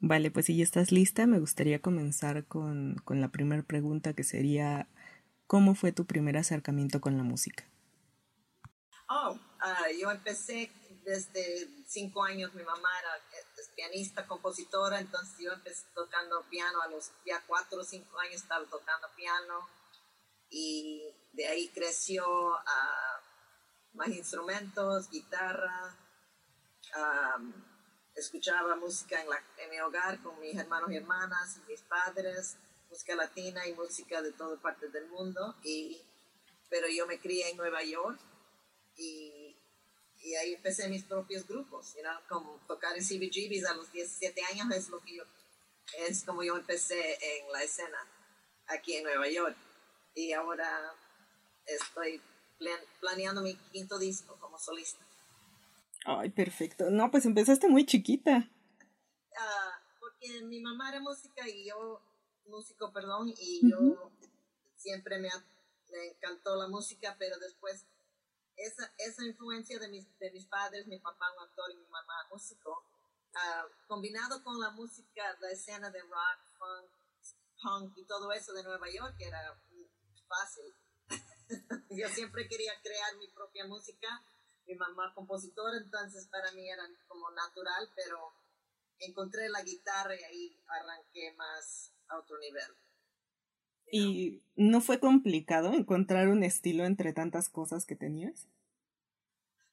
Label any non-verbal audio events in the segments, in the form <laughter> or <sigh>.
Vale, pues si ya estás lista, me gustaría comenzar con, con la primera pregunta que sería, ¿cómo fue tu primer acercamiento con la música? Oh, uh, yo empecé desde cinco años, mi mamá era pianista, compositora, entonces yo empecé tocando piano a los ya cuatro o cinco años estaba tocando piano y de ahí creció a más instrumentos, guitarra, escuchaba música en, la, en mi hogar con mis hermanos y hermanas y mis padres, música latina y música de todas partes del mundo, y, pero yo me crié en Nueva York y, ahí empecé mis propios grupos, you como tocar en CBGBs a los 17 años es lo que yo, es como yo empecé en la escena aquí en Nueva York. Y ahora estoy planeando mi quinto disco como solista. Ay, perfecto. No, pues empezaste muy chiquita. Ah, porque mi mamá era música y yo, músico, perdón, y yo siempre me, me, encantó la música, pero después esa, esa influencia de mis, de mis padres, mi papá un actor y mi mamá músico, ah, combinado con la música, la escena de rock, funk, punk y todo eso de Nueva York, era fácil. <laughs> yo siempre quería crear mi propia música mi mamá compositora, entonces para mí era como natural, pero encontré la guitarra y ahí arranqué más a otro nivel. ¿Y no fue complicado encontrar un estilo entre tantas cosas que tenías?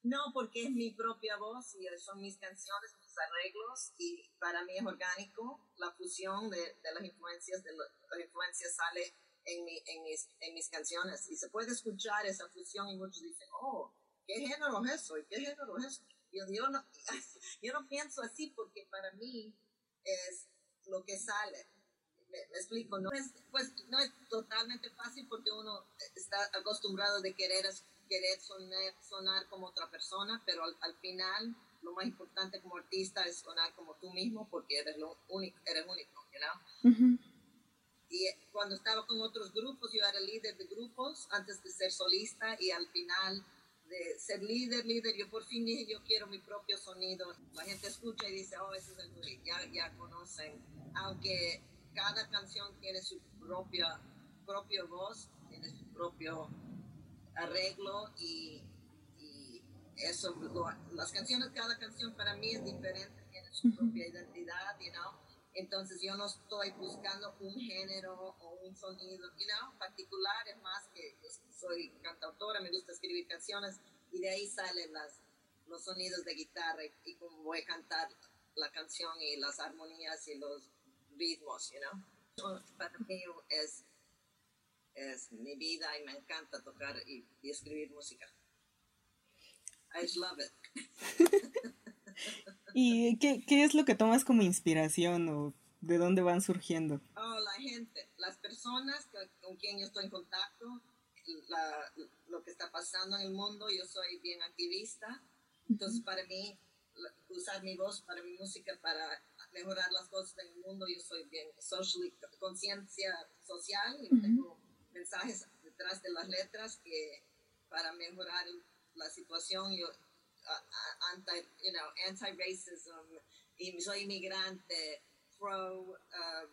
No, porque es mi propia voz y son mis canciones, mis arreglos y para mí es orgánico. La fusión de, de las influencias, de las influencias sale en, mi, en, mis, en mis canciones y se puede escuchar esa fusión y muchos dicen, oh, ¿qué género es eso? ¿Y qué género es eso? Yo, yo, no, <laughs> yo no pienso así porque para mí es lo que sale. Me, explico, no es, pues, no es totalmente fácil porque uno está acostumbrado de querer, querer sonar, sonar como otra persona, pero al, final lo más importante como artista es sonar como tú mismo porque eres, lo único, eres único, you Y cuando estaba con otros grupos, yo era líder de grupos antes de ser solista y al final de ser líder, líder, yo por fin dije, yo quiero mi propio sonido. La gente escucha y dice, oh, ese es el Luis, ya, ya conocen. Aunque cada canción tiene su propia, propia voz, tiene su propio arreglo y, y eso, las canciones, cada canción para mí es diferente, tiene su propia identidad, you know. Entonces yo no estoy buscando un género o un sonido, you know, particular, es más que yo soy cantautora, me gusta escribir canciones y de ahí salen las, los sonidos de guitarra y, como voy a cantar la canción y las armonías y los ritmos, you know. Para mí es, es mi vida y me encanta tocar y, y escribir música. I love it. <laughs> ¿Y qué, qué es lo que tomas como inspiración o de dónde van surgiendo? Oh, la gente, las personas con quien yo estoy en contacto, la, lo que está pasando en el mundo, yo soy bien activista, entonces para mí usar mi voz para mi música para mejorar las cosas en el mundo, yo soy bien social, conciencia social y tengo mensajes detrás de las letras que para mejorar la situación yo anti, you know, anti-racism, soy inmigrante, pro, um,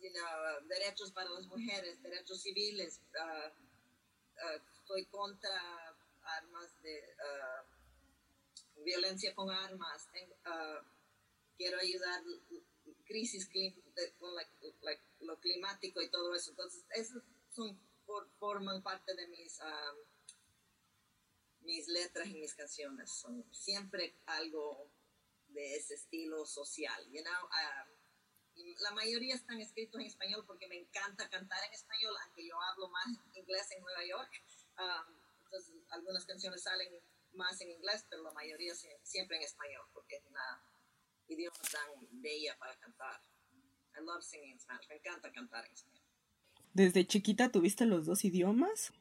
you know, derechos para las mujeres, derechos civiles, uh, uh, estoy contra armas de uh, violencia con armas, quiero ayudar crisis con lo climático y todo eso. Entonces, esos son, forman parte de mis um, mis letras y mis canciones son siempre algo de ese estilo social, you know. Um, la mayoría están escritos en español porque me encanta cantar en español, aunque yo hablo más inglés en Nueva York. Um, entonces, algunas canciones salen más en inglés, pero la mayoría siempre en español porque es una idioma tan bella para cantar. I love singing in Spanish. Me encanta cantar en español. ¿Desde chiquita tuviste los dos idiomas?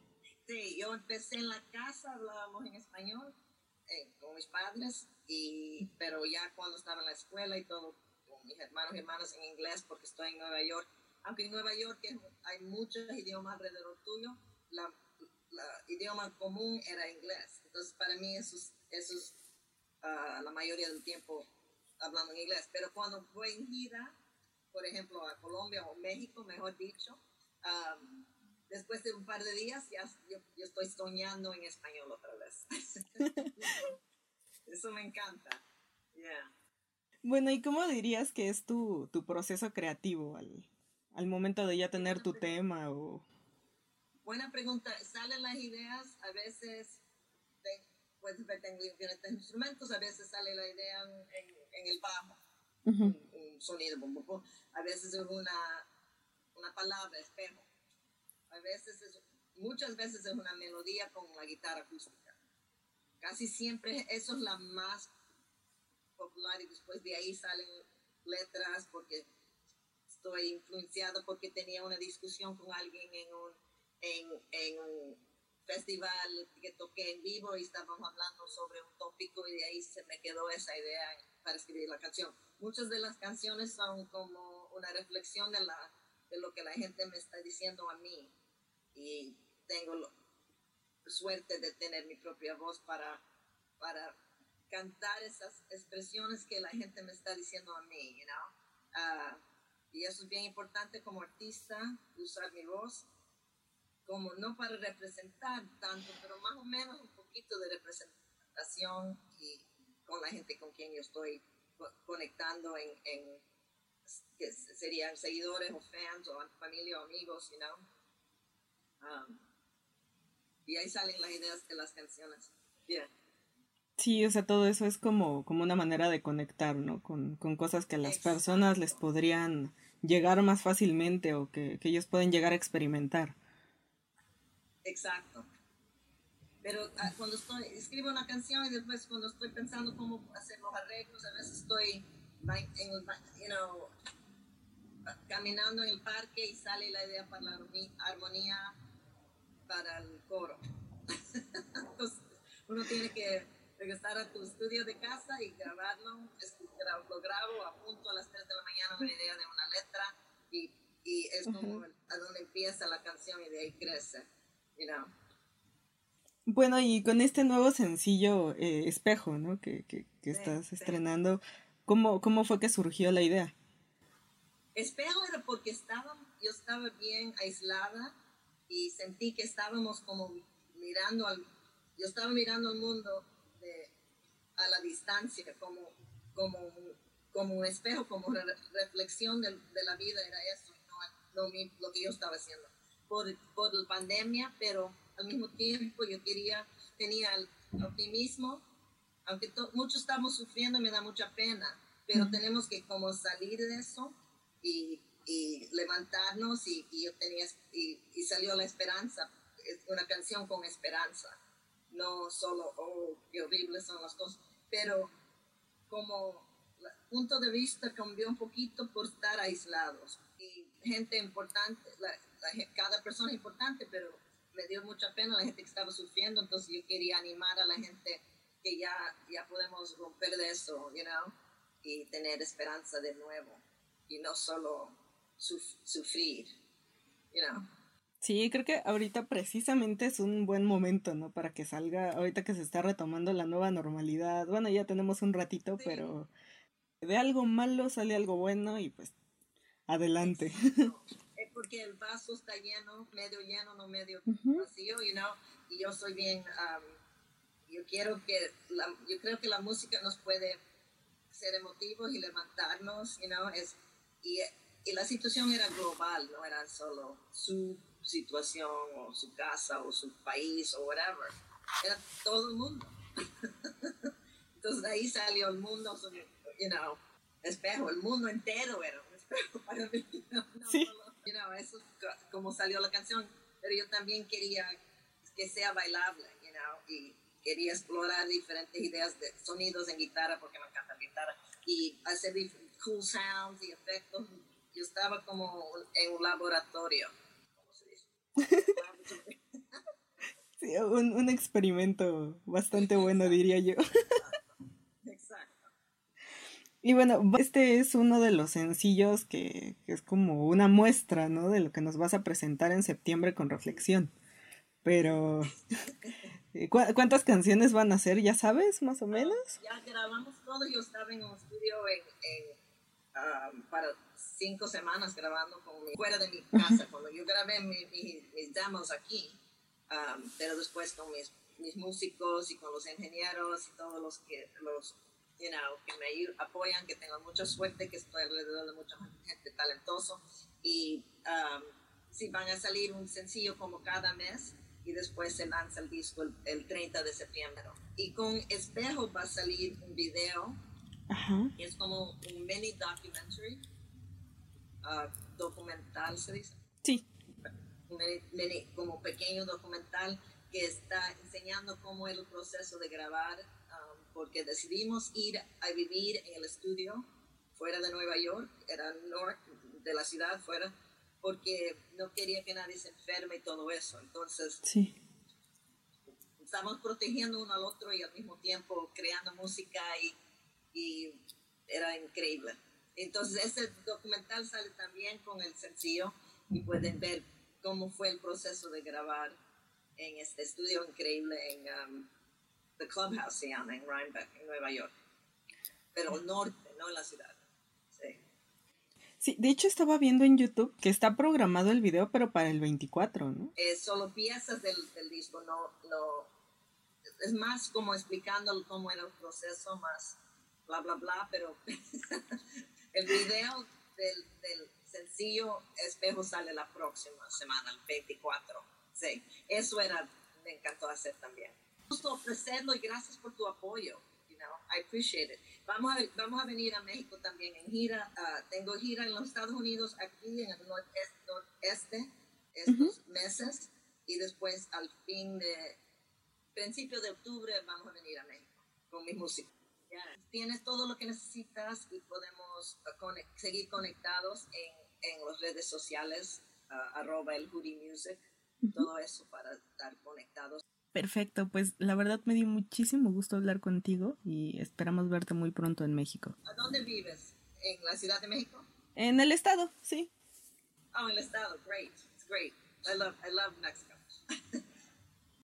Sí, yo empecé en la casa, hablábamos en español eh, con mis padres, y, pero ya cuando estaba en la escuela y todo, con mis hermanos y hermanas en inglés, porque estoy en Nueva York, aunque en Nueva York hay muchos idiomas alrededor tuyo, la, idioma común era inglés. Entonces, para mí, eso es, eso ah, la mayoría del tiempo hablando en inglés, pero cuando voy en gira, por ejemplo, a Colombia o México, mejor dicho, después de un par de días ya yo, estoy soñando en español otra vez. <laughs> Eso me encanta. Bueno, ¿y cómo dirías que es tu, tu proceso creativo al, al, momento de ya tener tu tema? O... Buena pregunta. Salen las ideas, a veces puedes ver, tengo diferentes instrumentos, a veces sale la idea en, en el bajo, un, sonido, a veces es una, una palabra, espejo, a veces es, muchas veces es una melodía con la guitarra acústica. Casi siempre eso es la más popular y después de ahí salen letras porque estoy influenciado porque tenía una discusión con alguien en un, en, en un festival que toqué en vivo y estábamos hablando sobre un tópico y de ahí se me quedó esa idea para escribir la canción. Muchas de las canciones son como una reflexión de, la, de lo que la gente me está diciendo a mí y tengo la suerte de tener mi propia voz para, para cantar esas expresiones que la gente me está diciendo a mí, you know? Ah, y eso es bien importante como artista, usar mi voz como no para representar tanto, pero más o menos un poquito de representación y con la gente con quien yo estoy conectando en, en que serían seguidores o fans o familia o amigos, you know. Um, y ahí salen las ideas de las canciones. Sí, o sea, todo eso es como, como una manera de conectar, ¿no? Con, con cosas que a las personas les podrían llegar más fácilmente o que, que ellos pueden llegar a experimentar. Exacto. Pero ah, cuando estoy, escribo una canción y después cuando estoy pensando cómo hacer los arreglos, a veces estoy you know, caminando en el parque y sale la idea para la armonía para el coro. <laughs> Entonces, uno tiene que regresar a tu estudio de casa y grabarlo, lo grabo, apunto a las 3 de la mañana una idea de una letra y, y es como a donde empieza la canción y de ahí crece. Bueno, y con este nuevo sencillo eh, Espejo, ¿no? Que, que, estás estrenando, ¿cómo, ¿cómo fue que surgió la idea? Espejo era porque estaba, yo estaba bien aislada y sentí que estábamos como mirando al, yo estaba mirando al mundo a la distancia, como, como, como un espejo, como reflexión de, la vida era eso, no, no lo que yo estaba haciendo. Por, por la pandemia, pero al mismo tiempo yo quería, tenía el optimismo, aunque muchos estamos sufriendo, me da mucha pena, pero tenemos que como salir de eso y, y levantarnos y, y, yo tenía, y, y, salió la esperanza, una canción con esperanza, no solo, oh, qué horribles son las cosas, pero como el punto de vista cambió un poquito por estar aislados y gente importante, la, cada persona importante, pero me dio mucha pena la gente que estaba sufriendo, entonces yo quería animar a la gente que ya, ya podemos romper de eso, you know, y tener esperanza de nuevo, y no solo sufrir, you know. Sí, creo que ahorita precisamente es un buen momento, ¿no? Para que salga, ahorita que se está retomando la nueva normalidad. Bueno, ya tenemos un ratito, pero de algo malo sale algo bueno y pues adelante. <laughs> porque el vaso está lleno, medio lleno, no medio vacío, you know, y yo soy bien, um, yo quiero que, la, yo creo que la música nos puede ser emotivos y levantarnos, you know, es, y, y la situación era global, no era solo su situación o su casa o su país o whatever, era todo el mundo. <laughs> Entonces ahí salió el mundo, you know, espejo, el mundo entero era un espejo <laughs> para mí. sí you know, eso es como salió la canción, pero yo también quería que sea bailable, you know, y quería explorar diferentes ideas de sonidos en guitarra, porque me encanta la guitarra, y hacer cool sounds y efectos. Yo estaba como en un laboratorio, ¿cómo se dice? sí, un, un experimento bastante bueno, diría yo. Y bueno, este es uno de los sencillos que, es como una muestra, ¿no? De lo que nos vas a presentar en septiembre con reflexión. Pero ¿Cuántas canciones van a ser? ¿Ya sabes, más o menos? ya grabamos todo. Yo estaba en un estudio en, um, para cinco semanas grabando fuera de mi casa. Cuando yo grabé mis demos aquí, um, pero después con mis, mis, músicos y con los ingenieros y todos los que, los, you know, que me apoyan, que tengo mucha suerte, que estoy alrededor de mucha gente talentosa. Y um, si van a salir un sencillo como cada mes y después se lanza el disco el, 30 de septiembre. Y con Espejo va a salir un video, que es como un mini documentary, uh, documental se dice. Sí. Un mini, como pequeño documental que está enseñando cómo es el proceso de grabar, um, porque decidimos ir a vivir en el estudio fuera de Nueva York, era norte de la ciudad, fuera porque no quería que nadie se enferme y todo eso. Entonces, sí. estamos protegiendo uno al otro y al mismo tiempo creando música y, y era increíble. Entonces, ese documental sale también con el sencillo y pueden ver cómo fue el proceso de grabar en este estudio increíble en um, The Clubhouse, se llama, en Rhinebeck, en Nueva York. Pero al norte, no en la ciudad. Sí, de hecho estaba viendo en YouTube que está programado el video, pero para el 24, ¿no? Es solo piezas del, disco, no, no, es más como explicando cómo era el proceso, más bla, bla, bla, pero <laughs> el video del, del, sencillo Espejo sale la próxima semana, el 24. Sí, eso era, me encantó hacer también. Justo ofrecerlo y gracias por tu apoyo. You know, I appreciate it. Vamos a, vamos a venir a México también en gira. Uh, tengo gira en los Estados Unidos, aquí en el noreste, estos meses. Y después, al fin de, principio de octubre, vamos a venir a México con mi música. Tienes todo lo que necesitas y podemos uh, seguir conectados en, en las redes sociales, uh, arroba el Music, todo eso para estar conectados. Perfecto, pues la verdad me dio muchísimo gusto hablar contigo y esperamos verte muy pronto en México. ¿A dónde vives? ¿En la Ciudad de México? En el estado, sí. Oh, en el estado, great, it's great. I love, I love Mexico. <laughs>